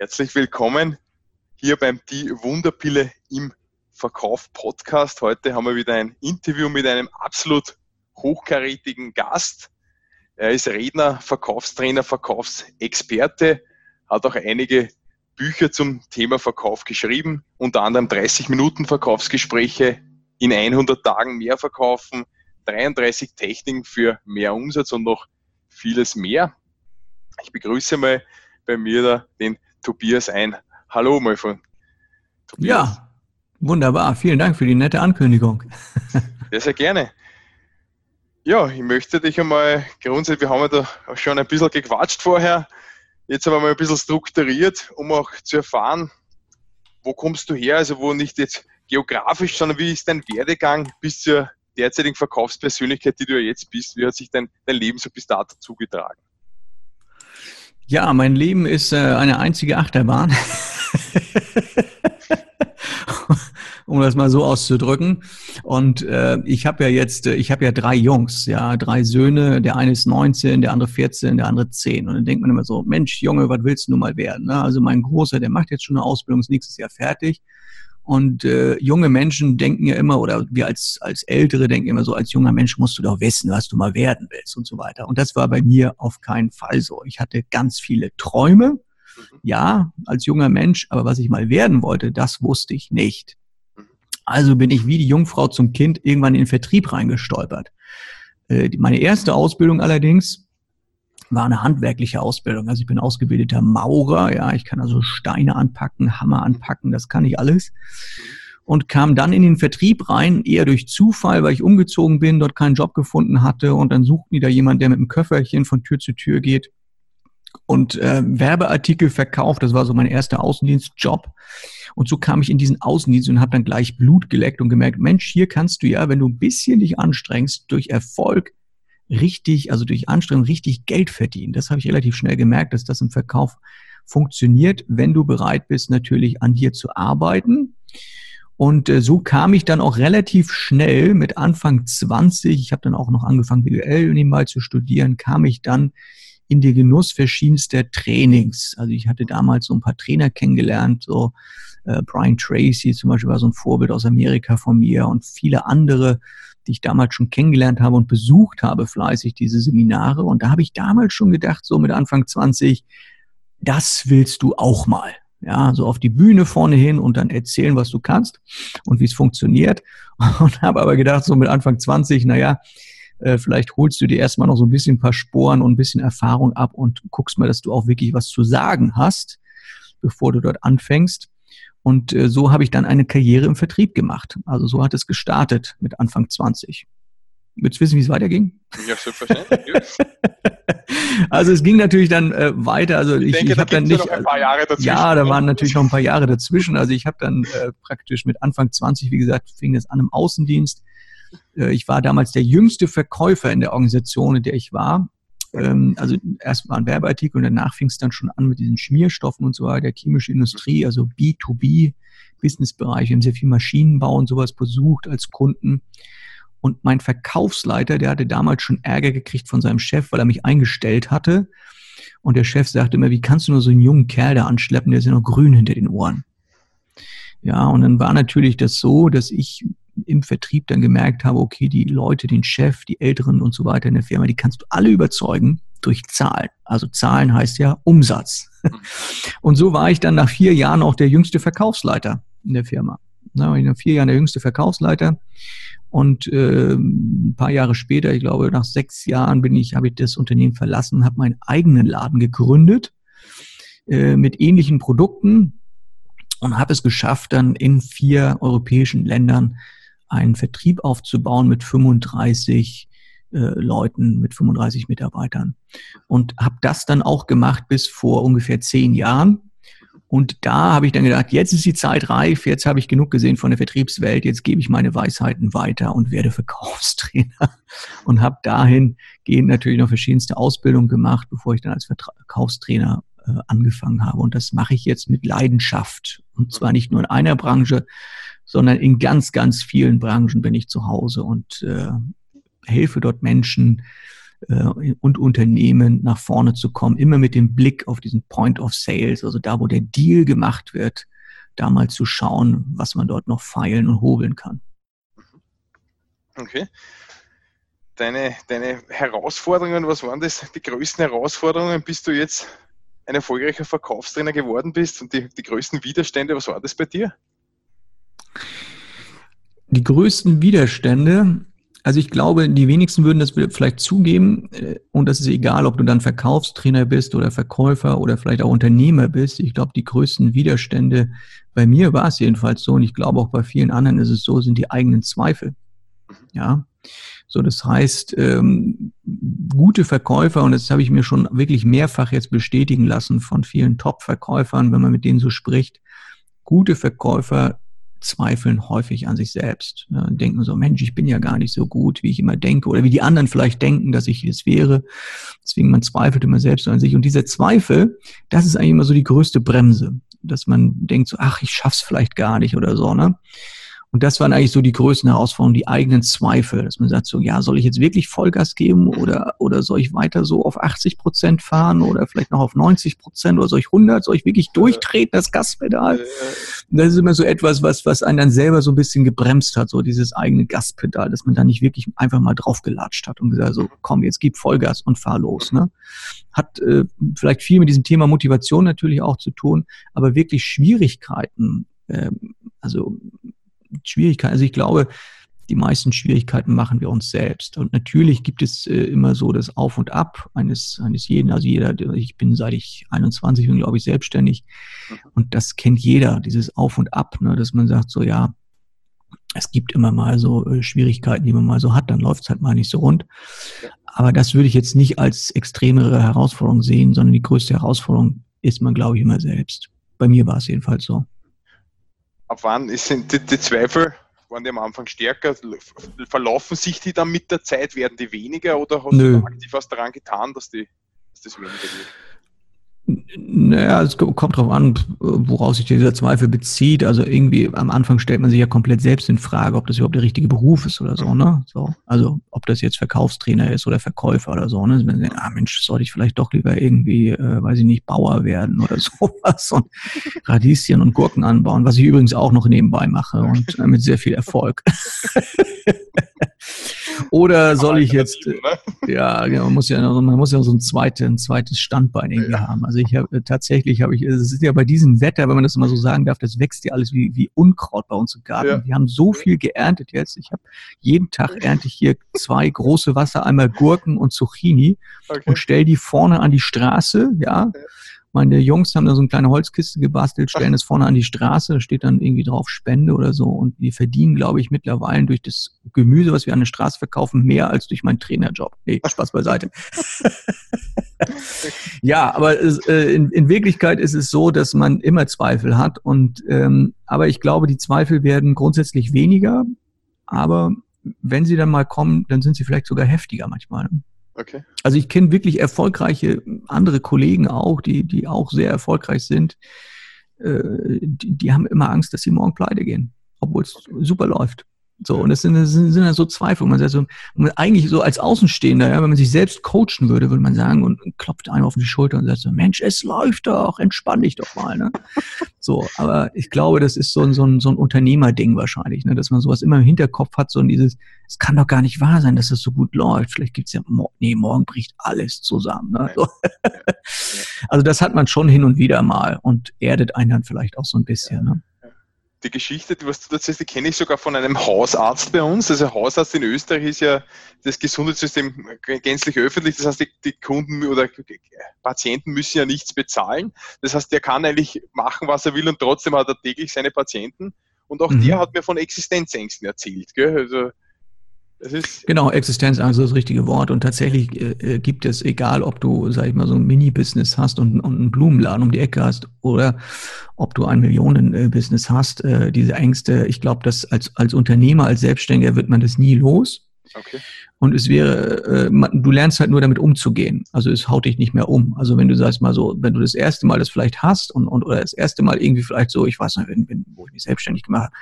Herzlich willkommen hier beim Die Wunderpille im Verkauf Podcast. Heute haben wir wieder ein Interview mit einem absolut hochkarätigen Gast. Er ist Redner, Verkaufstrainer, Verkaufsexperte, hat auch einige Bücher zum Thema Verkauf geschrieben, unter anderem 30 Minuten Verkaufsgespräche in 100 Tagen mehr verkaufen, 33 Techniken für mehr Umsatz und noch vieles mehr. Ich begrüße mal bei mir da den Tobias ein. Hallo mal von Tobias. Ja, wunderbar. Vielen Dank für die nette Ankündigung. Sehr, sehr gerne. Ja, ich möchte dich einmal grundsätzlich, wir haben ja da schon ein bisschen gequatscht vorher, jetzt aber mal ein bisschen strukturiert, um auch zu erfahren, wo kommst du her, also wo nicht jetzt geografisch, sondern wie ist dein Werdegang bis zur derzeitigen Verkaufspersönlichkeit, die du ja jetzt bist, wie hat sich dein, dein Leben so bis dato zugetragen? Ja, mein Leben ist äh, eine einzige Achterbahn. um das mal so auszudrücken. Und äh, ich habe ja jetzt, äh, ich habe ja drei Jungs, ja, drei Söhne. Der eine ist 19, der andere 14, der andere 10. Und dann denkt man immer so, Mensch, Junge, was willst du nun mal werden? Ne? Also mein Großer, der macht jetzt schon eine Ausbildung, ist nächstes Jahr fertig. Und äh, junge Menschen denken ja immer, oder wir als, als Ältere denken immer so, als junger Mensch musst du doch wissen, was du mal werden willst und so weiter. Und das war bei mir auf keinen Fall so. Ich hatte ganz viele Träume, mhm. ja, als junger Mensch, aber was ich mal werden wollte, das wusste ich nicht. Also bin ich wie die Jungfrau zum Kind irgendwann in den Vertrieb reingestolpert. Äh, meine erste Ausbildung allerdings war eine handwerkliche Ausbildung. Also ich bin ausgebildeter Maurer, ja, ich kann also Steine anpacken, Hammer anpacken, das kann ich alles. Und kam dann in den Vertrieb rein, eher durch Zufall, weil ich umgezogen bin, dort keinen Job gefunden hatte und dann suchten die da jemand, der mit einem Köfferchen von Tür zu Tür geht und äh, Werbeartikel verkauft. Das war so mein erster Außendienstjob. Und so kam ich in diesen Außendienst und habe dann gleich Blut geleckt und gemerkt, Mensch, hier kannst du ja, wenn du ein bisschen dich anstrengst, durch Erfolg richtig, also durch Anstrengung richtig Geld verdienen. Das habe ich relativ schnell gemerkt, dass das im Verkauf funktioniert, wenn du bereit bist, natürlich an dir zu arbeiten. Und äh, so kam ich dann auch relativ schnell mit Anfang 20, ich habe dann auch noch angefangen, BWL nebenbei zu studieren, kam ich dann in den Genuss verschiedenster Trainings. Also ich hatte damals so ein paar Trainer kennengelernt, so äh, Brian Tracy zum Beispiel war so ein Vorbild aus Amerika von mir und viele andere die ich damals schon kennengelernt habe und besucht habe fleißig, diese Seminare. Und da habe ich damals schon gedacht, so mit Anfang 20, das willst du auch mal. Ja, so auf die Bühne vorne hin und dann erzählen, was du kannst und wie es funktioniert. Und habe aber gedacht, so mit Anfang 20, naja, äh, vielleicht holst du dir erstmal noch so ein bisschen ein paar Sporen und ein bisschen Erfahrung ab und guckst mal, dass du auch wirklich was zu sagen hast, bevor du dort anfängst. Und äh, so habe ich dann eine Karriere im Vertrieb gemacht. Also so hat es gestartet mit Anfang 20. Willst du wissen, wie es weiterging? Ja, selbstverständlich. also es ging natürlich dann äh, weiter. Also ich, ich, denke, ich habe dann nicht. Ja, ein paar Jahre dazwischen. ja, da waren natürlich noch ein paar Jahre dazwischen. Also ich habe dann äh, praktisch mit Anfang 20, wie gesagt, fing es an im Außendienst. Äh, ich war damals der jüngste Verkäufer in der Organisation, in der ich war ähm, also erst mal ein Werbeartikel und danach fing es dann schon an mit diesen Schmierstoffen und so weiter, der chemische Industrie, also B2B, Businessbereich. Wir haben sehr viel Maschinenbau und sowas besucht als Kunden. Und mein Verkaufsleiter, der hatte damals schon Ärger gekriegt von seinem Chef, weil er mich eingestellt hatte. Und der Chef sagte immer, wie kannst du nur so einen jungen Kerl da anschleppen, der ist ja noch grün hinter den Ohren. Ja, und dann war natürlich das so, dass ich im Vertrieb dann gemerkt habe, okay, die Leute, den Chef, die Älteren und so weiter in der Firma, die kannst du alle überzeugen durch Zahlen. Also Zahlen heißt ja Umsatz. Und so war ich dann nach vier Jahren auch der jüngste Verkaufsleiter in der Firma. Na, nach vier Jahren der jüngste Verkaufsleiter. Und äh, ein paar Jahre später, ich glaube nach sechs Jahren, bin ich, habe ich das Unternehmen verlassen, habe meinen eigenen Laden gegründet äh, mit ähnlichen Produkten und habe es geschafft, dann in vier europäischen Ländern einen Vertrieb aufzubauen mit 35 äh, Leuten, mit 35 Mitarbeitern. Und habe das dann auch gemacht bis vor ungefähr zehn Jahren. Und da habe ich dann gedacht, jetzt ist die Zeit reif, jetzt habe ich genug gesehen von der Vertriebswelt, jetzt gebe ich meine Weisheiten weiter und werde Verkaufstrainer. Und habe dahingehend natürlich noch verschiedenste Ausbildungen gemacht, bevor ich dann als Verkaufstrainer äh, angefangen habe. Und das mache ich jetzt mit Leidenschaft. Und zwar nicht nur in einer Branche, sondern in ganz, ganz vielen Branchen bin ich zu Hause und äh, helfe dort Menschen, äh, und Unternehmen nach vorne zu kommen, immer mit dem Blick auf diesen Point of Sales, also da, wo der Deal gemacht wird, da mal zu schauen, was man dort noch feilen und hobeln kann. Okay. Deine, deine Herausforderungen, was waren das, die größten Herausforderungen, bis du jetzt ein erfolgreicher Verkaufstrainer geworden bist und die, die größten Widerstände, was war das bei dir? Die größten Widerstände, also ich glaube, die wenigsten würden das vielleicht zugeben äh, und das ist egal, ob du dann Verkaufstrainer bist oder Verkäufer oder vielleicht auch Unternehmer bist. Ich glaube, die größten Widerstände, bei mir war es jedenfalls so und ich glaube auch bei vielen anderen ist es so, sind die eigenen Zweifel. Mhm. Ja, so das heißt, ähm, gute Verkäufer und das habe ich mir schon wirklich mehrfach jetzt bestätigen lassen von vielen Top-Verkäufern, wenn man mit denen so spricht. Gute Verkäufer zweifeln häufig an sich selbst. Ja, denken so, Mensch, ich bin ja gar nicht so gut, wie ich immer denke, oder wie die anderen vielleicht denken, dass ich es wäre. Deswegen man zweifelt immer selbst an sich. Und dieser Zweifel, das ist eigentlich immer so die größte Bremse, dass man denkt so, ach, ich schaff's vielleicht gar nicht oder so, ne? Und das waren eigentlich so die größten Herausforderungen, die eigenen Zweifel, dass man sagt so, ja, soll ich jetzt wirklich Vollgas geben oder, oder soll ich weiter so auf 80 Prozent fahren oder vielleicht noch auf 90 Prozent oder soll ich 100, soll ich wirklich durchtreten, das Gaspedal? Das ist immer so etwas, was, was einen dann selber so ein bisschen gebremst hat, so dieses eigene Gaspedal, dass man da nicht wirklich einfach mal draufgelatscht hat und gesagt so, komm, jetzt gib Vollgas und fahr los, ne? Hat äh, vielleicht viel mit diesem Thema Motivation natürlich auch zu tun, aber wirklich Schwierigkeiten, äh, also Schwierigkeiten. Also ich glaube, die meisten Schwierigkeiten machen wir uns selbst. Und natürlich gibt es äh, immer so das Auf und Ab eines, eines jeden. Also jeder, ich bin seit ich 21 bin, glaube ich, selbstständig. Mhm. Und das kennt jeder, dieses Auf und Ab, ne, dass man sagt so, ja, es gibt immer mal so äh, Schwierigkeiten, die man mal so hat, dann läuft es halt mal nicht so rund. Aber das würde ich jetzt nicht als extremere Herausforderung sehen, sondern die größte Herausforderung ist man, glaube ich, immer selbst. Bei mir war es jedenfalls so ab wann sind die, die Zweifel, waren die am Anfang stärker? Verlaufen sich die dann mit der Zeit? Werden die weniger oder hast Nö. du aktiv was daran getan, dass, die, dass das weniger wird? Naja, es kommt darauf an, woraus sich dieser Zweifel bezieht. Also irgendwie am Anfang stellt man sich ja komplett selbst in Frage, ob das überhaupt der richtige Beruf ist oder so, ne? So, also ob das jetzt Verkaufstrainer ist oder Verkäufer oder so, ne? Wenn man denkt, ah Mensch, sollte ich vielleicht doch lieber irgendwie, äh, weiß ich nicht, Bauer werden oder sowas und Radieschen und Gurken anbauen, was ich übrigens auch noch nebenbei mache und äh, mit sehr viel Erfolg. Oder soll ich jetzt, ne? ja, genau, man muss ja, man muss ja so ein, zweites, ein zweites Standbein irgendwie ja. haben. Also ich habe tatsächlich, habe ich, es ist ja bei diesem Wetter, wenn man das mal so sagen darf, das wächst ja alles wie, wie Unkraut bei uns im Garten. Ja. Wir haben so viel geerntet jetzt. Ich habe jeden Tag ernte ich hier zwei große Wassereimer Gurken und Zucchini okay. und stell die vorne an die Straße, ja. Meine Jungs haben da so eine kleine Holzkiste gebastelt, stellen es vorne an die Straße, da steht dann irgendwie drauf Spende oder so. Und wir verdienen, glaube ich, mittlerweile durch das Gemüse, was wir an der Straße verkaufen, mehr als durch meinen Trainerjob. Nee, Spaß beiseite. ja, aber es, äh, in, in, Wirklichkeit ist es so, dass man immer Zweifel hat. Und ähm, aber ich glaube, die Zweifel werden grundsätzlich weniger. Aber wenn sie dann mal kommen, dann sind sie vielleicht sogar heftiger manchmal. Okay. Also ich kenne wirklich erfolgreiche andere Kollegen auch, die, die auch sehr erfolgreich sind. Äh, die, die haben immer Angst, dass sie morgen pleite gehen, obwohl es okay. super läuft. So, und das sind, das sind, sind dann so Zweifel. Man sagt so, man eigentlich so als Außenstehender, ja, wenn man sich selbst coachen würde, würde man sagen und, klopft einem auf die Schulter und sagt so, Mensch, es läuft doch, entspann dich doch mal. Ne? So, aber ich glaube, das ist so, ein so, ein, so ein Unternehmerding wahrscheinlich, ne, dass man sowas immer im Hinterkopf hat, so dieses, es kann doch gar nicht wahr sein, dass das so gut läuft. Vielleicht gibt's ja, nee, morgen bricht alles zusammen. Ne? So. Also das hat man schon hin und wieder mal und erdet einen dann vielleicht auch so ein bisschen. Ne? Die Geschichte, die was du erzählst, die kenne ich sogar von einem Hausarzt bei uns. Also Hausarzt in Österreich ist ja das Gesundheitssystem gänzlich öffentlich. Das heißt, die, die, Kunden oder Patienten müssen ja nichts bezahlen. Das heißt, der kann eigentlich machen, was er will und trotzdem hat er täglich seine Patienten. Und auch mhm. der hat mir von Existenzängsten erzählt. Gell? Also genau, Existenzangst ist das richtige Wort. Und tatsächlich äh, gibt es, egal ob du, sag ich mal, so ein Mini-Business hast und, und einen Blumenladen um die Ecke hast oder ob du ein Millionen-Business hast, äh, diese Ängste, ich glaube, dass als, als Unternehmer, als Selbstständiger wird man das nie los. Okay. Und es wäre, äh, man, du lernst halt nur damit umzugehen. Also es haut dich nicht mehr um. Also wenn du sagst mal so, wenn du das erste Mal das vielleicht hast und, und oder das erste Mal irgendwie vielleicht so, ich weiß nicht, wenn, wenn, wo ich mich selbstständig gemacht habe,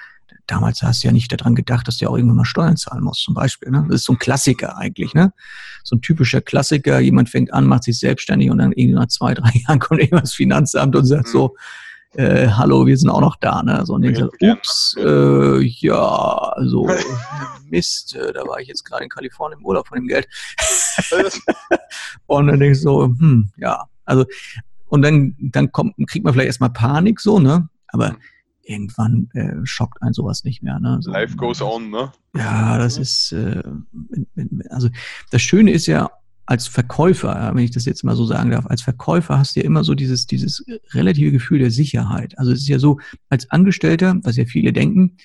damals hast du ja nicht daran gedacht, dass du ja auch irgendwann mal Steuern zahlen musst, zum Beispiel. Ne? Das ist so ein Klassiker eigentlich, ne? So ein typischer Klassiker, jemand fängt an, macht sich selbstständig und dann irgendwie nach zwei, drei Jahren kommt irgendwas das Finanzamt und sagt mhm. so, äh, hallo, wir sind auch noch da, ne? So, und dann sagt, ups, äh, ja, so, Mist, äh, da war ich jetzt gerade in Kalifornien im Urlaub von dem Geld. und dann denkst du so, hm, ja, also, und dann, dann kommt, kriegt man vielleicht erstmal Panik, so, ne? Aber mhm irgendwann äh, schockt ein sowas nicht mehr. Ne? So, Life goes on, ne? Ja, das ist, äh, also das Schöne ist ja, als Verkäufer, wenn ich das jetzt mal so sagen darf, als Verkäufer hast du ja immer so dieses, dieses relative Gefühl der Sicherheit. Also es ist ja so, als Angestellter, was ja viele denken,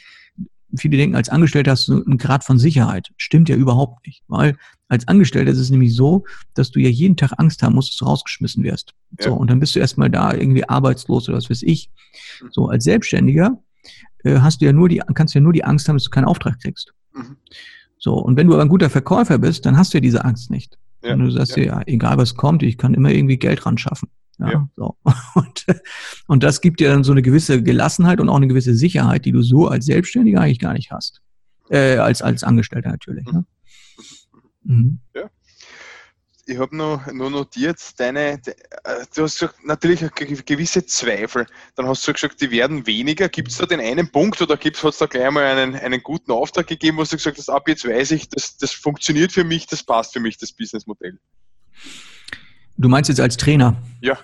viele denken, als Angestellter hast du einen Grad von Sicherheit. Stimmt ja überhaupt nicht, weil als Angestellter ist es nämlich so, dass du ja jeden Tag Angst haben musst, dass du rausgeschmissen wirst. Ja. So, und dann bist du erstmal da irgendwie arbeitslos oder was weiß ich. So, als Selbstständiger äh, hast du ja nur die, kannst du ja nur die Angst haben, dass du keinen Auftrag kriegst. Mhm. So, und wenn du aber ein guter Verkäufer bist, dann hast du ja diese Angst nicht. Ja. Und du sagst ja. dir, ja, egal was kommt, ich kann immer irgendwie Geld ran schaffen. Ja, ja. So. Und, und das gibt dir dann so eine gewisse Gelassenheit und auch eine gewisse Sicherheit, die du so als Selbstständiger eigentlich gar nicht hast. Äh, als, als Angestellter natürlich. Ne? Mhm. Ja. Ich habe noch, noch notiert, deine, äh, du hast gesagt, natürlich gewisse Zweifel. Dann hast du gesagt, die werden weniger. Gibt es da den einen Punkt oder hat es da gleich mal einen, einen guten Auftrag gegeben, wo du gesagt hast, ab jetzt weiß ich, das, das funktioniert für mich, das passt für mich, das Businessmodell? Du meinst jetzt als Trainer? Ja.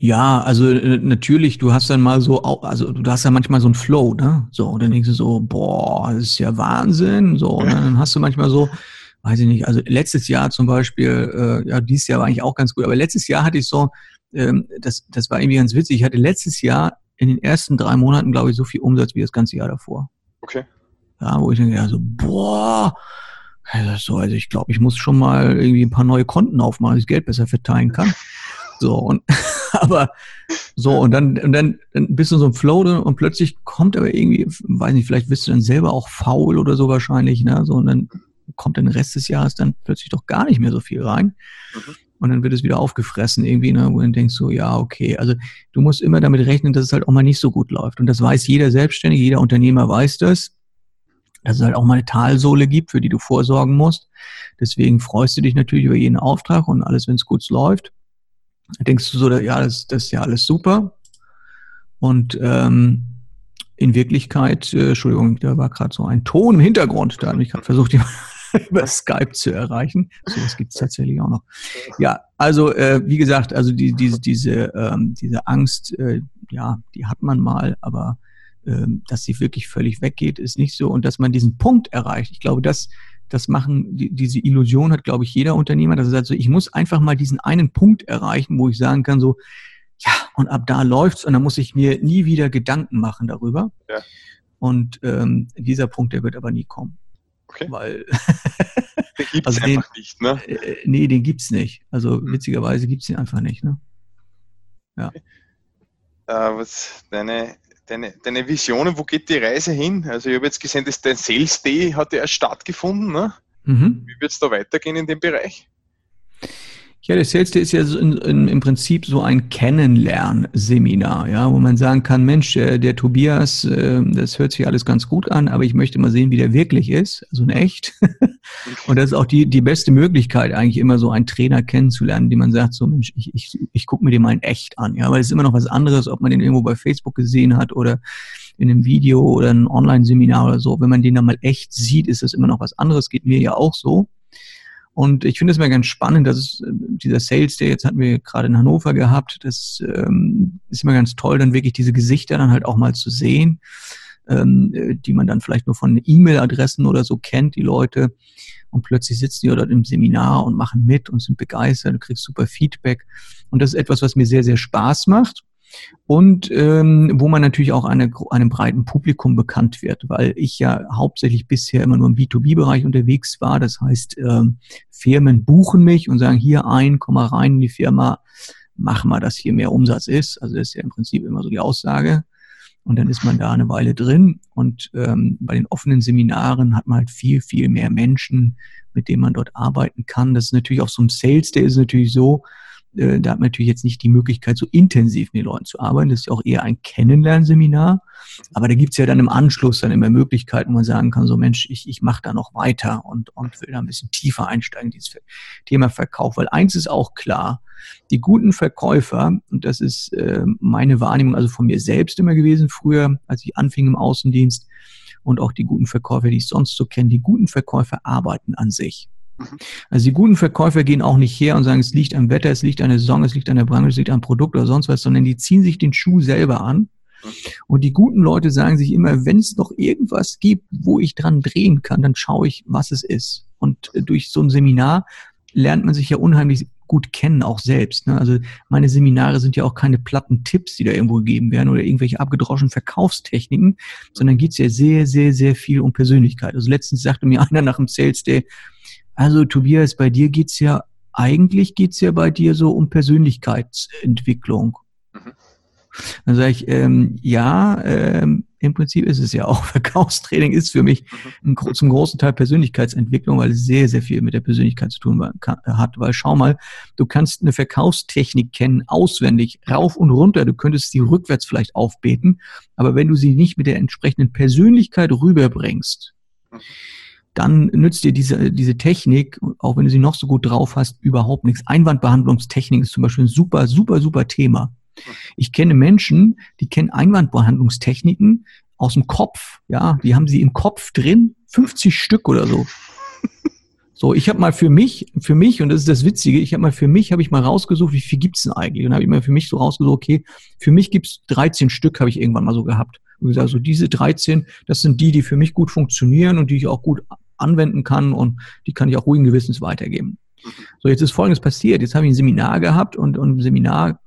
Ja, also äh, natürlich, du hast dann mal so, also du hast ja manchmal so einen Flow, ne? So, und dann denkst du so, boah, das ist ja Wahnsinn. So, und dann hast du manchmal so, weiß ich nicht, also letztes Jahr zum Beispiel, äh, ja, dieses Jahr war eigentlich auch ganz gut, aber letztes Jahr hatte ich so, ähm, das, das war irgendwie ganz witzig, ich hatte letztes Jahr in den ersten drei Monaten, glaube ich, so viel Umsatz wie das ganze Jahr davor. Okay. Ja, wo ich denke, ja, so, boah, also, so, also ich glaube, ich muss schon mal irgendwie ein paar neue Konten aufmachen, dass ich Geld besser verteilen kann. So, und aber so, und dann, und dann, dann bist du so im Flow und plötzlich kommt aber irgendwie, weiß nicht, vielleicht bist du dann selber auch faul oder so wahrscheinlich, ne? So, und dann kommt den Rest des Jahres dann plötzlich doch gar nicht mehr so viel rein. Mhm. Und dann wird es wieder aufgefressen irgendwie, ne, wo du denkst so, ja, okay. Also du musst immer damit rechnen, dass es halt auch mal nicht so gut läuft. Und das weiß jeder Selbstständige, jeder Unternehmer weiß das, dass es halt auch mal eine Talsohle gibt, für die du vorsorgen musst. Deswegen freust du dich natürlich über jeden Auftrag und alles, wenn es gut läuft. denkst du so, ja, das, das ist ja alles super. Und ähm, in Wirklichkeit, äh, Entschuldigung, da war gerade so ein Ton im Hintergrund, da habe ich gerade versucht, jemanden über Skype zu erreichen. So was gibt es tatsächlich auch noch. Ja, also äh, wie gesagt, also die, diese, diese, ähm, diese Angst, äh, ja, die hat man mal, aber ähm, dass sie wirklich völlig weggeht, ist nicht so. Und dass man diesen Punkt erreicht, ich glaube, das, das machen, die, diese Illusion hat, glaube ich, jeder Unternehmer, dass er sagt, so, ich muss einfach mal diesen einen Punkt erreichen, wo ich sagen kann, so, ja, und ab da läuft's und dann muss ich mir nie wieder Gedanken machen darüber. Ja. Und ähm, dieser Punkt, der wird aber nie kommen. Okay. Weil den gibt es also einfach nicht, ne? Äh, nee, den gibt's nicht. Also hm. witzigerweise gibt's den einfach nicht, ne? Ja. Okay. Äh, was deine, deine, deine Visionen, wo geht die Reise hin? Also ich habe jetzt gesehen, dass dein Sales Day hat ja erst stattgefunden, ne? Mhm. Wie wird es da weitergehen in dem Bereich? Ja, der Sales Day ist ja so in, in, im Prinzip so ein Kennenlernseminar, ja, wo man sagen kann, Mensch, der, der Tobias, äh, das hört sich alles ganz gut an, aber ich möchte mal sehen, wie der wirklich ist, also in echt. Und das ist auch die, die beste Möglichkeit, eigentlich immer so einen Trainer kennenzulernen, den man sagt, so Mensch, ich, ich, ich gucke mir den mal in echt an, ja, weil es ist immer noch was anderes, ob man den irgendwo bei Facebook gesehen hat oder in einem Video oder ein Online-Seminar oder so. Wenn man den dann mal echt sieht, ist das immer noch was anderes, geht mir ja auch so. Und ich finde es mir ganz spannend, dass es, äh, dieser Sales Day, jetzt hatten wir gerade in Hannover gehabt, das ähm, ist immer ganz toll, dann wirklich diese Gesichter dann halt auch mal zu sehen, ähm, äh, die man dann vielleicht nur von E-Mail-Adressen oder so kennt, die Leute. Und plötzlich sitzen die dort im Seminar und machen mit und sind begeistert, du kriegst super Feedback. Und das ist etwas, was mir sehr, sehr Spaß macht und ähm, wo man natürlich auch eine, einem breiten Publikum bekannt wird, weil ich ja hauptsächlich bisher immer nur im B2B-Bereich unterwegs war. Das heißt, ähm, Firmen buchen mich und sagen, hier ein, komm mal rein in die Firma, mach mal, dass hier mehr Umsatz ist. Also das ist ja im Prinzip immer so die Aussage. Und dann ist man da eine Weile drin. Und ähm, bei den offenen Seminaren hat man halt viel, viel mehr Menschen, mit denen man dort arbeiten kann. Das ist natürlich auch so ein Sales, der ist natürlich so, äh, da hat man natürlich jetzt nicht die Möglichkeit, so intensiv mit den Leuten zu arbeiten. Das ist ja auch eher ein Kennenlernseminar. Aber da gibt's ja dann im Anschluss dann immer Möglichkeiten, wo man sagen kann, so Mensch, ich, ich mache da noch weiter und, und will da ein bisschen tiefer einsteigen, dieses Thema Verkauf. Weil eins ist auch klar, die guten Verkäufer, und das ist äh, meine Wahrnehmung, also von mir selbst immer gewesen, früher, als ich anfing im Außendienst, und auch die guten Verkäufer, die ich sonst so kenne, die guten Verkäufer arbeiten an sich. Mhm. Also die guten Verkäufer gehen auch nicht her und sagen, es liegt am Wetter, es liegt an der Saison, es liegt an der Branche, es liegt am Produkt oder sonst was, sondern die ziehen sich den Schuh selber an. Mhm. Und die guten Leute sagen sich immer, wenn es noch irgendwas gibt, wo ich dran drehen kann, dann schaue ich, was es ist. Und durch so ein Seminar lernt man sich ja unheimlich gut kennen, auch selbst. Ne? Also meine Seminare sind ja auch keine platten Tipps, die da irgendwo gegeben werden oder irgendwelche abgedroschenen Verkaufstechniken, sondern geht es ja sehr, sehr, sehr viel um Persönlichkeit. Also letztens sagte mir einer nach dem Sales Day, also Tobias, bei dir geht's ja, eigentlich geht's ja bei dir so um Persönlichkeitsentwicklung. Mhm. Dann sage ich, ähm, ja, ähm, im Prinzip ist es ja auch. Verkaufstraining ist für mich ein, zum großen Teil Persönlichkeitsentwicklung, weil es sehr, sehr viel mit der Persönlichkeit zu tun hat. Weil schau mal, du kannst eine Verkaufstechnik kennen, auswendig, rauf und runter. Du könntest sie rückwärts vielleicht aufbeten. Aber wenn du sie nicht mit der entsprechenden Persönlichkeit rüberbringst, dann nützt dir diese, diese Technik, auch wenn du sie noch so gut drauf hast, überhaupt nichts. Einwandbehandlungstechnik ist zum Beispiel ein super, super, super Thema. Ich kenne Menschen, die kennen Einwandbehandlungstechniken aus dem Kopf. Ja, die haben sie im Kopf drin, 50 Stück oder so. So, ich habe mal für mich, für mich, und das ist das Witzige, ich habe mal für mich, habe ich mal rausgesucht, wie viel gibt's denn eigentlich? Und habe ich mal für mich so rausgesucht, okay, für mich gibt's 13 Stück, habe ich irgendwann mal so gehabt. Und gesagt, so diese 13, das sind die, die für mich gut funktionieren und die ich auch gut anwenden kann und die kann ich auch ruhigen Gewissens weitergeben. So, jetzt ist Folgendes passiert. Jetzt habe ich ein Seminar gehabt und, und im Seminar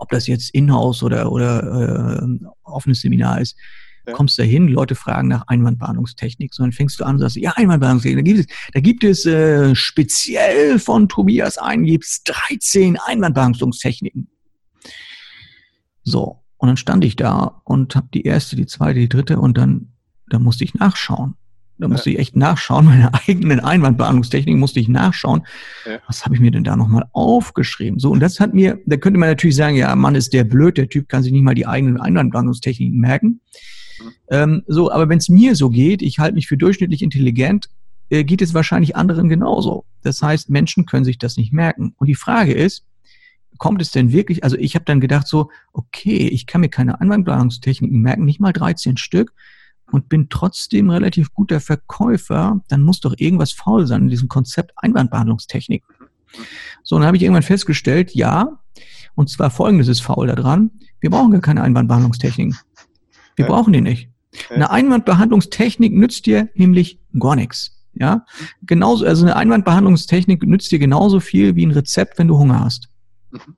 ob das jetzt Inhouse oder, oder äh, offenes Seminar ist, ja. kommst da hin, Leute fragen nach Einwandbehandlungstechnik. So, dann fängst du an und sagst, ja, Einwandbehandlungstechnik, da gibt es, da gibt es äh, speziell von Tobias ein, gibt es 13 Einwandbehandlungstechniken. So, und dann stand ich da und habe die erste, die zweite, die dritte und dann, dann musste ich nachschauen. Da musste ja. ich echt nachschauen, meine eigenen Einwandbehandlungstechniken musste ich nachschauen. Ja. Was habe ich mir denn da nochmal aufgeschrieben? So, und das hat mir, da könnte man natürlich sagen, ja, Mann, ist der blöd, der Typ kann sich nicht mal die eigenen Einwandbehandlungstechniken merken. Mhm. Ähm, so, aber wenn es mir so geht, ich halte mich für durchschnittlich intelligent, äh, geht es wahrscheinlich anderen genauso. Das heißt, Menschen können sich das nicht merken. Und die Frage ist, kommt es denn wirklich, also ich habe dann gedacht so, okay, ich kann mir keine Einwandbehandlungstechniken merken, nicht mal 13 Stück und bin trotzdem relativ guter Verkäufer, dann muss doch irgendwas faul sein in diesem Konzept Einwandbehandlungstechnik. So, dann habe ich irgendwann festgestellt, ja, und zwar folgendes ist faul daran, wir brauchen gar keine Einwandbehandlungstechniken. Wir ja. brauchen die nicht. Eine Einwandbehandlungstechnik nützt dir nämlich gar nichts. Ja, genauso, also eine Einwandbehandlungstechnik nützt dir genauso viel wie ein Rezept, wenn du Hunger hast. Mhm.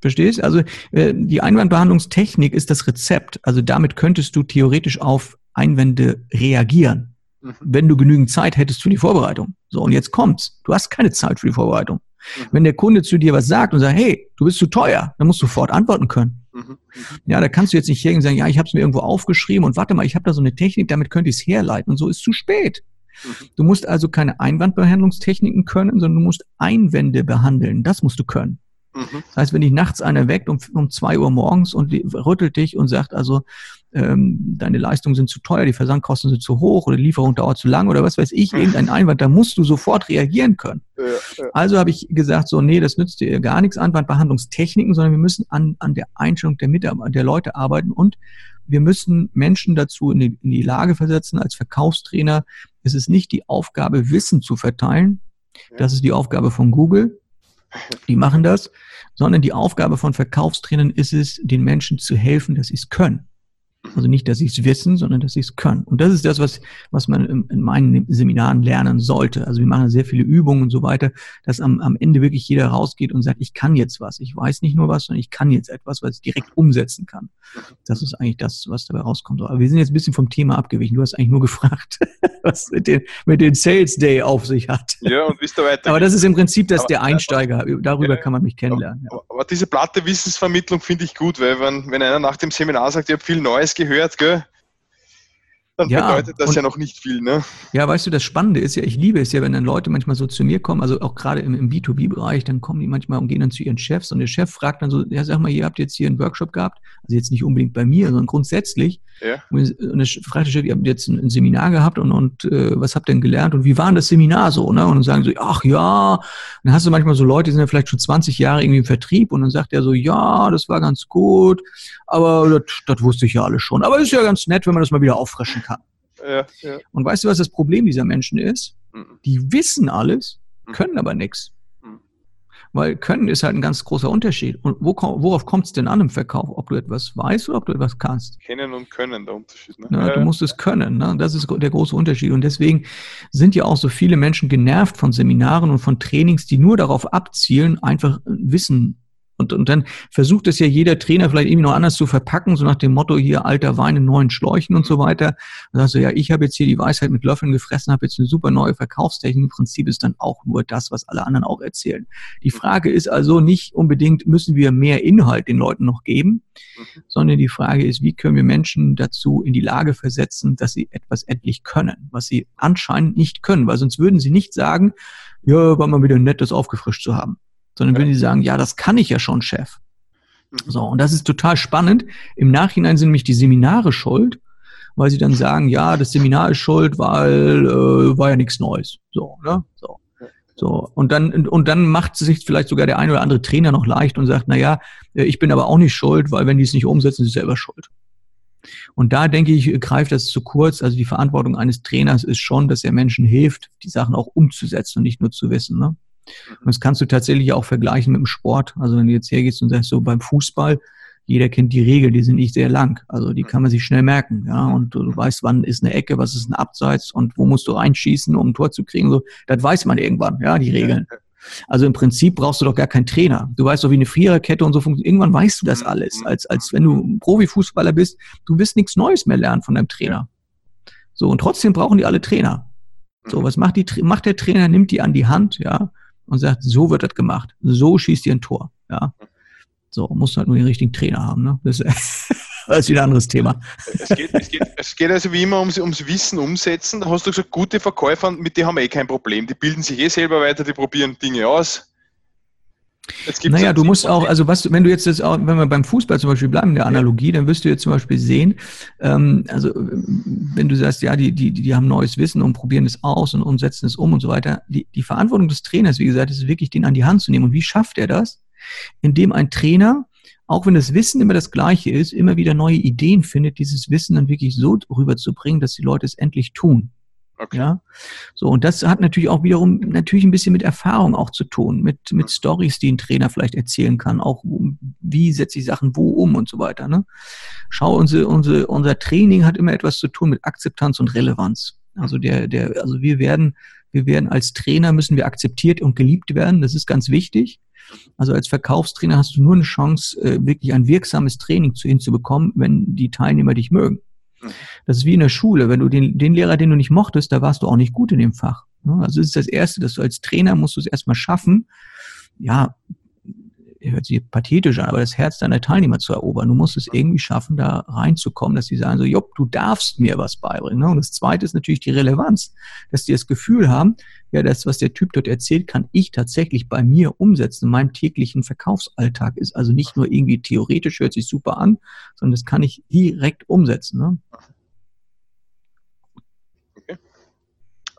Verstehst? Also äh, die Einwandbehandlungstechnik ist das Rezept. Also damit könntest du theoretisch auf Einwände reagieren, mhm. wenn du genügend Zeit hättest für die Vorbereitung. So, und jetzt kommt's. Du hast keine Zeit für die Vorbereitung. Mhm. Wenn der Kunde zu dir was sagt und sagt, hey, du bist zu teuer, dann musst du sofort antworten können. Mhm. mhm. Ja, da kannst du jetzt nicht hergehen und sagen, ja, ich habe es mir irgendwo aufgeschrieben und warte mal, ich habe da so eine Technik, damit könnte ich es herleiten und so ist zu spät. Mhm. Du musst also keine Einwandbehandlungstechniken können, sondern du musst Einwände behandeln. Das musst du können. Mhm. Das heißt, wenn dich nachts einer weckt um, um zwei Uhr morgens und rüttelt dich und sagt also, ähm, deine Leistungen sind zu teuer, die Versandkosten sind zu hoch oder die Lieferung dauert zu lang oder was weiß ich, irgendein Einwand, da musst du sofort reagieren können. Ja, ja. Also habe ich gesagt, so, nee, das nützt dir gar nichts, Anwandbehandlungstechniken, sondern wir müssen an, an der Einstellung der Mitarbeiter, der Leute arbeiten und wir müssen Menschen dazu in die, in die Lage versetzen, als Verkaufstrainer, es ist nicht die Aufgabe, Wissen zu verteilen, das ist die Aufgabe von Google, die machen das, sondern die Aufgabe von Verkaufstrainern ist es, den Menschen zu helfen, dass sie es können. Also nicht, dass sie es wissen, sondern dass sie es können. Und das ist das, was, was man in meinen Seminaren lernen sollte. Also wir machen sehr viele Übungen und so weiter, dass am, am Ende wirklich jeder rausgeht und sagt, ich kann jetzt was. Ich weiß nicht nur was, sondern ich kann jetzt etwas, was ich direkt umsetzen kann. Das ist eigentlich das, was dabei rauskommt. Aber wir sind jetzt ein bisschen vom Thema abgewichen. Du hast eigentlich nur gefragt, was mit den, mit den Sales Day auf sich hat. Ja, und bist du weiter. Aber das ist im Prinzip das der Einsteiger. Darüber ja, kann man mich kennenlernen. Aber, aber diese platte Wissensvermittlung finde ich gut, weil wenn, wenn einer nach dem Seminar sagt, ich habe viel Neues gehört, gell? Dann ja, bedeutet das ja noch nicht viel, ne? Ja, weißt du, das Spannende ist ja, ich liebe es ja, wenn dann Leute manchmal so zu mir kommen, also auch gerade im, im B2B-Bereich, dann kommen die manchmal und gehen dann zu ihren Chefs und der Chef fragt dann so, ja, sag mal, ihr habt jetzt hier einen Workshop gehabt, also jetzt nicht unbedingt bei mir, sondern grundsätzlich. Ja. Und dann fragt der Chef, ihr habt jetzt ein, ein Seminar gehabt und, und äh, was habt ihr denn gelernt und wie war denn das Seminar so, ne? Und dann sagen sie, ach ja, und dann hast du manchmal so Leute, die sind ja vielleicht schon 20 Jahre irgendwie im Vertrieb und dann sagt er so, ja, das war ganz gut, aber das, das wusste ich ja alles schon. Aber es ist ja ganz nett, wenn man das mal wieder auffrischen kann. Ja, ja. Und weißt du, was das Problem dieser Menschen ist? Mhm. Die wissen alles, mhm. können aber nichts. Mhm. Weil Können ist halt ein ganz großer Unterschied. Und wo, worauf kommt es denn an im Verkauf? Ob du etwas weißt oder ob du etwas kannst? Kennen und können, der Unterschied. Ne? Ja, du musst es können. Ne? Das ist der große Unterschied. Und deswegen sind ja auch so viele Menschen genervt von Seminaren und von Trainings, die nur darauf abzielen, einfach Wissen und, und dann versucht es ja jeder Trainer vielleicht irgendwie noch anders zu verpacken, so nach dem Motto hier alter Wein in neuen Schläuchen und so weiter. Dann sagst du, ja, ich habe jetzt hier die Weisheit mit Löffeln gefressen, habe jetzt eine super neue Verkaufstechnik. Im Prinzip ist dann auch nur das, was alle anderen auch erzählen. Die Frage ist also nicht unbedingt, müssen wir mehr Inhalt den Leuten noch geben, mhm. sondern die Frage ist, wie können wir Menschen dazu in die Lage versetzen, dass sie etwas endlich können, was sie anscheinend nicht können, weil sonst würden sie nicht sagen, ja, war mal wieder nett, das aufgefrischt zu haben sondern würden die sagen, ja, das kann ich ja schon, Chef. Mhm. So, und das ist total spannend. Im Nachhinein sind nämlich die Seminare schuld, weil sie dann sagen, ja, das Seminar ist schuld, weil äh, war ja nichts Neues. So, ne? So. So, und dann, und dann macht sich vielleicht sogar der ein oder andere Trainer noch leicht und sagt, na ja, äh, ich bin aber auch nicht schuld, weil wenn die es nicht umsetzen, sind sie selber schuld. Und da denke ich, greift das zu kurz. Also die Verantwortung eines Trainers ist schon, dass er Menschen hilft, die Sachen auch umzusetzen und nicht nur zu wissen. Ne? Und das kannst du tatsächlich auch vergleichen mit dem Sport. Also wenn du jetzt hergehst und sagst, so beim Fußball, jeder kennt die Regeln, die sind nicht sehr lang. Also die kann man sich schnell merken. Ja, und du weißt, wann ist eine Ecke, was ist ein Abseits und wo musst du reinschießen, um ein Tor zu kriegen. So, das weiß man irgendwann, ja, die Regeln. Also im Prinzip brauchst du doch gar keinen Trainer. Du weißt doch, wie eine Viererkette und so funktioniert. Irgendwann weißt du das mhm. alles. Als, als wenn du ein Profifußballer bist, du wirst nichts Neues mehr lernen von deinem Trainer. So, und trotzdem brauchen die alle Trainer. So, mhm. was macht die, macht der Trainer? Nimmt die an die Hand, ja, und sagt, so wird das gemacht. So schießt ihr ein Tor. Ja. So, musst halt nur den richtigen Trainer haben. Ne? Das, das ist wieder ein anderes Thema. Es geht, es, geht, es geht also wie immer ums, ums Wissen umsetzen. Da hast du gesagt, gute Verkäufer, mit denen haben wir eh kein Problem. Die bilden sich eh selber weiter, die probieren Dinge aus. Naja, du musst auch, also was, wenn du jetzt, jetzt auch, wenn wir beim Fußball zum Beispiel bleiben in der Analogie, dann wirst du jetzt zum Beispiel sehen, ähm, also wenn du sagst, ja, die, die, die haben neues Wissen und probieren es aus und umsetzen es um und so weiter. Die, die Verantwortung des Trainers, wie gesagt, ist wirklich, den an die Hand zu nehmen. Und wie schafft er das? Indem ein Trainer, auch wenn das Wissen immer das gleiche ist, immer wieder neue Ideen findet, dieses Wissen dann wirklich so rüberzubringen, dass die Leute es endlich tun. Okay. Ja, so und das hat natürlich auch wiederum natürlich ein bisschen mit Erfahrung auch zu tun, mit mit Stories, die ein Trainer vielleicht erzählen kann, auch wie setze ich Sachen wo um und so weiter. Ne? Schau, unsere, unsere, unser Training hat immer etwas zu tun mit Akzeptanz und Relevanz. Also der der also wir werden wir werden als Trainer müssen wir akzeptiert und geliebt werden. Das ist ganz wichtig. Also als Verkaufstrainer hast du nur eine Chance, äh, wirklich ein wirksames Training zu hinzubekommen, wenn die Teilnehmer dich mögen. Das ist wie in der Schule. Wenn du den, den Lehrer, den du nicht mochtest, da warst du auch nicht gut in dem Fach. Also das ist das Erste, dass du als Trainer musst du es erstmal schaffen, ja, hört sich pathetisch an, aber das Herz deiner Teilnehmer zu erobern. Du musst es irgendwie schaffen, da reinzukommen, dass die sagen so, Jopp, du darfst mir was beibringen. Und das Zweite ist natürlich die Relevanz, dass die das Gefühl haben, ja, das, was der Typ dort erzählt, kann ich tatsächlich bei mir umsetzen, in meinem täglichen Verkaufsalltag. Ist also nicht nur irgendwie theoretisch, hört sich super an, sondern das kann ich direkt umsetzen. Ne?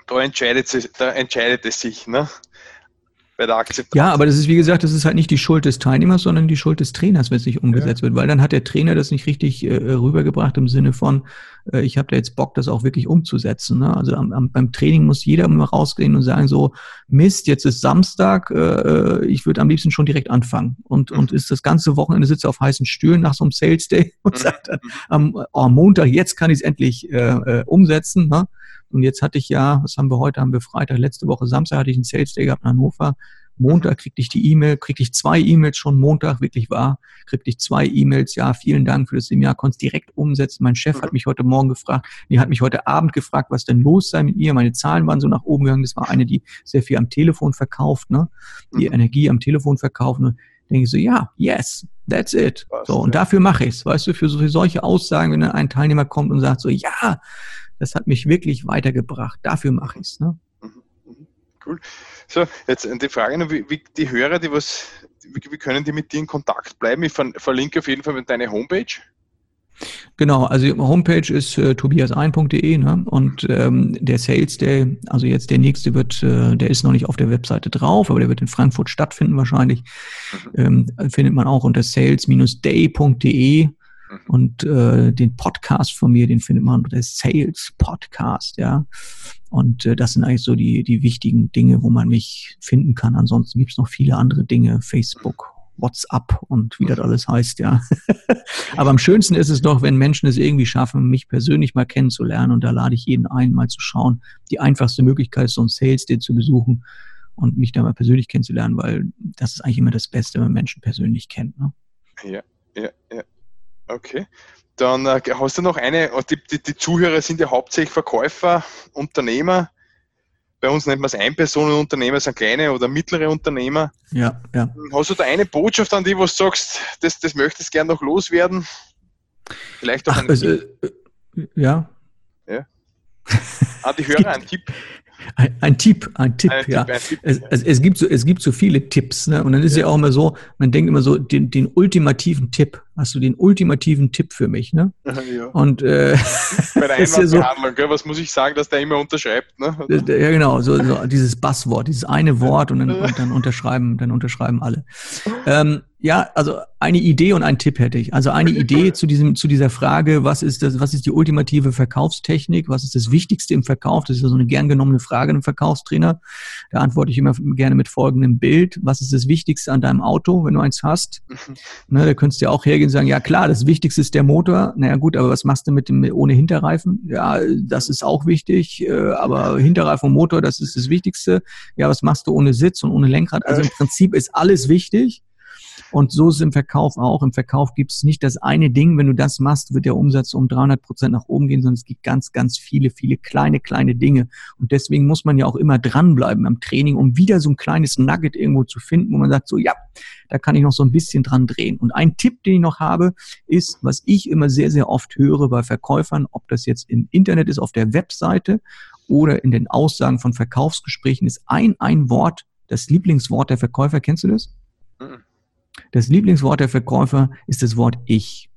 Da entscheidet, da entscheidet es sich, ne? Bei der Akzeptanz. Ja, aber das ist, wie gesagt, das ist halt nicht die Schuld des Teilnehmers, sondern die Schuld des Trainers, wenn es nicht umgesetzt ja. wird, weil dann hat der Trainer das nicht richtig äh, rübergebracht im Sinne von, äh, ich habe da jetzt Bock, das auch wirklich umzusetzen. Ne? Also am, am, beim Training muss jeder immer rausgehen und sagen so, Mist, jetzt ist Samstag, äh, äh ich würde am liebsten schon direkt anfangen. Und, mhm. und ist das ganze Wochenende sitze auf heißen Stühlen nach so einem Sales Day und mhm. sagt dann am, am Montag, jetzt kann ich es endlich äh, äh, umsetzen. Ne? Und jetzt hatte ich ja, was haben wir heute? Haben wir Freitag, letzte Woche Samstag hatte ich einen Sales Day gehabt in Hannover. Montag kriegte ich die E-Mail, kriegte ich zwei E-Mails schon Montag, wirklich wahr, kriegte ich zwei E-Mails, ja, vielen Dank für das Seminar, konnte es direkt umsetzen. Mein Chef hat mich heute Morgen gefragt, nee, hat mich heute Abend gefragt, was denn los sei mit ihr. Meine Zahlen waren so nach oben gegangen. Das war eine, die sehr viel am Telefon verkauft, ne? Die mhm. Energie am Telefon verkauft. Ne? denke ich so, ja, yes, that's it. so, und dafür mache ich es. Weißt du, für, so, für solche Aussagen, wenn dann ein Teilnehmer kommt und sagt so, ja, das hat mich wirklich weitergebracht. Dafür mache ich es. Ne? Mhm, mhm. Cool. So, jetzt die Frage, wie, wie die Hörer, die was, wie, wie, können die mit dir in Kontakt bleiben? Ich verlinke auf jeden Fall deine Homepage. Genau, also Homepage ist äh, tobiasein.de ne? und ähm, der Sales Day, also jetzt der nächste wird, äh, der ist noch nicht auf der Webseite drauf, aber der wird in Frankfurt stattfinden wahrscheinlich. Mhm. Ähm, findet man auch unter sales-day.de mhm. Und äh, den Podcast von mir, den findet man unter Sales Podcast, ja. Und äh, das sind eigentlich so die, die wichtigen Dinge, wo man mich finden kann. Ansonsten gibt's noch viele andere Dinge, Facebook WhatsApp und wie das alles heißt, ja. Aber am schönsten ist es doch, wenn Menschen es irgendwie schaffen, mich persönlich mal kennenzulernen. Und da lade ich jeden ein, mal zu schauen. Die einfachste Möglichkeit ist, so ein Sales Day zu besuchen und mich da mal persönlich kennenzulernen, weil das ist eigentlich immer das Beste, wenn man Menschen persönlich kennt. Ne? Ja, ja, ja. Okay. Dann äh, hast du noch eine, die, die, die Zuhörer sind ja hauptsächlich Verkäufer, Unternehmer bei uns nennt man es Einpersonenunternehmer, sind kleine oder mittlere Unternehmer. Ja, ja. Hast du da eine Botschaft an die, wo du sagst, das, das möchtest gerne noch loswerden? Vielleicht auch Ach, ein also, äh, Ja. Ja. An die Hörer ein Tipp. Ein, ein, Tipp, ein Tipp, ein ja. Tipp, ein Tipp, es. Es, es, gibt so, es gibt so viele Tipps, ne? Und dann ist ja. ja auch immer so, man denkt immer so, den, den ultimativen Tipp. Hast du den ultimativen Tipp für mich, ne? Ja. Und äh, bei der Einwandbehandlung, ja so, was muss ich sagen, dass der immer unterschreibt, ne? Ja, genau, so, so dieses Basswort, dieses eine Wort und dann, und dann unterschreiben, dann unterschreiben alle. Ähm, ja, also eine Idee und ein Tipp hätte ich. Also eine Idee zu diesem, zu dieser Frage, was ist das, was ist die ultimative Verkaufstechnik? Was ist das Wichtigste im Verkauf? Das ist ja so eine gern genommene Frage einem Verkaufstrainer. Da antworte ich immer gerne mit folgendem Bild. Was ist das Wichtigste an deinem Auto, wenn du eins hast? Mhm. Ne, da könntest du ja auch hergehen und sagen, ja klar, das Wichtigste ist der Motor. Naja gut, aber was machst du mit dem ohne Hinterreifen? Ja, das ist auch wichtig, äh, aber Hinterreifen und Motor, das ist das Wichtigste. Ja, was machst du ohne Sitz und ohne Lenkrad? Also im Prinzip ist alles wichtig. Und so ist es im Verkauf auch. Im Verkauf gibt es nicht das eine Ding, wenn du das machst, wird der Umsatz um 300 Prozent nach oben gehen, sondern es gibt ganz, ganz viele, viele kleine, kleine Dinge. Und deswegen muss man ja auch immer dranbleiben am Training, um wieder so ein kleines Nugget irgendwo zu finden, wo man sagt, so ja, da kann ich noch so ein bisschen dran drehen. Und ein Tipp, den ich noch habe, ist, was ich immer sehr, sehr oft höre bei Verkäufern, ob das jetzt im Internet ist, auf der Webseite oder in den Aussagen von Verkaufsgesprächen, ist ein, ein Wort, das Lieblingswort der Verkäufer. Kennst du das? Mhm. Das Lieblingswort der Verkäufer ist das Wort Ich.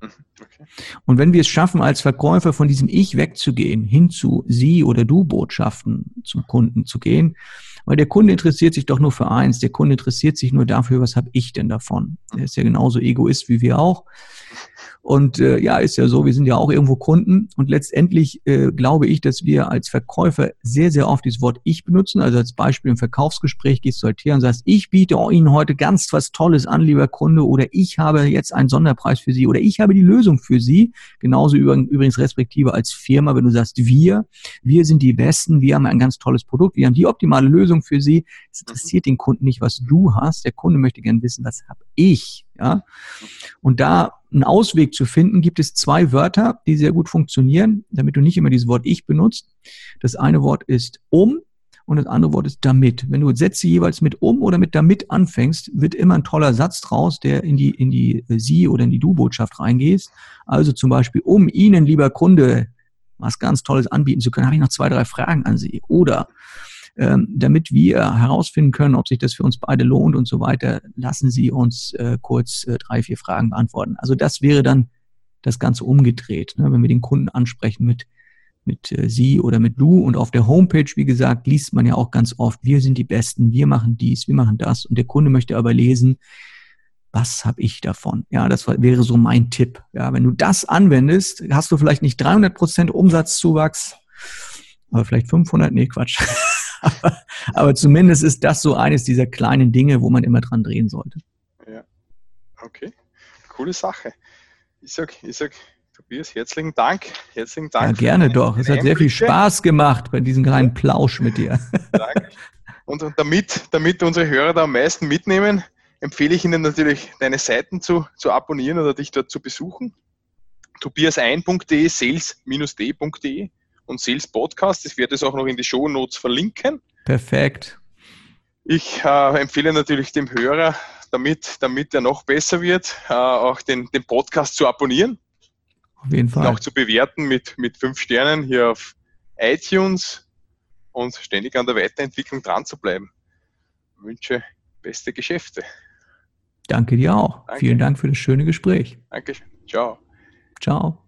Mhm, okay. Und wenn wir es schaffen, als Verkäufer von diesem Ich wegzugehen, hin zu Sie oder Du Botschaften zum Kunden zu gehen, weil der Kunde interessiert sich doch nur für eins, der Kunde interessiert sich nur dafür, was habe ich denn davon? Er ist ja genauso egoist wie wir auch. Und äh, ja, ist ja so, wir sind ja auch irgendwo Kunden und letztendlich äh, glaube ich, dass wir als Verkäufer sehr, sehr oft dieses Wort ich benutzen. Also als Beispiel im Verkaufsgespräch gehst du halt her und sagst, ich biete Ihnen heute ganz was Tolles an, lieber Kunde, oder ich habe jetzt einen Sonderpreis für Sie oder ich habe die Lösung für Sie. Genauso übrigens respektive als Firma, wenn du sagst, wir, wir sind die Besten, wir haben ein ganz tolles Produkt, wir haben die optimale Lösung für Sie. Es interessiert den Kunden nicht, was du hast. Der Kunde möchte gerne wissen, was habe ich. Ja? Und da einen Ausweg zu finden, gibt es zwei Wörter, die sehr gut funktionieren, damit du nicht immer dieses Wort ich benutzt. Das eine Wort ist um und das andere Wort ist damit. Wenn du Sätze jeweils mit um oder mit damit anfängst, wird immer ein toller Satz draus, der in die, in die Sie oder in die Du-Botschaft reingeht. Also zum Beispiel, um Ihnen, lieber Kunde, was ganz Tolles anbieten zu können, habe ich noch zwei, drei Fragen an Sie. Oder damit wir herausfinden können, ob sich das für uns beide lohnt und so weiter, lassen Sie uns äh, kurz äh, drei, vier Fragen beantworten. Also das wäre dann das Ganze umgedreht, ne? wenn wir den Kunden ansprechen mit mit äh, Sie oder mit Du. Und auf der Homepage, wie gesagt, liest man ja auch ganz oft, wir sind die Besten, wir machen dies, wir machen das. Und der Kunde möchte aber lesen, was habe ich davon? Ja, das wäre so mein Tipp. Ja, wenn du das anwendest, hast du vielleicht nicht 300 Prozent Umsatzzuwachs, aber vielleicht 500, nee, Quatsch. Aber, aber zumindest ist das so eines dieser kleinen Dinge, wo man immer dran drehen sollte. Ja, okay. Coole Sache. Ich sag, ich sag, Tobias, herzlichen Dank. Herzlichen Dank. Ja, gerne doch. Es hat sehr viel Spaß gemacht bei diesem kleinen Plausch mit dir. Danke. Und, damit, damit unsere Hörer da am meisten mitnehmen, empfehle ich Ihnen natürlich, deine Seiten zu, zu abonnieren oder dich dort zu besuchen. tobiasein.de, sales-d.de und Sales Podcast. Ich werde es auch noch in die Show Notes verlinken. Perfekt. Ich äh, empfehle natürlich dem Hörer, damit, damit er noch besser wird, äh, auch den, den Podcast zu abonnieren. Auf jeden Fall. Auch zu bewerten mit, mit fünf Sternen hier auf iTunes und ständig an der Weiterentwicklung dran zu bleiben. Ich wünsche beste Geschäfte. Danke dir auch. Danke. Vielen Dank für das schöne Gespräch. Danke. Ciao. Ciao.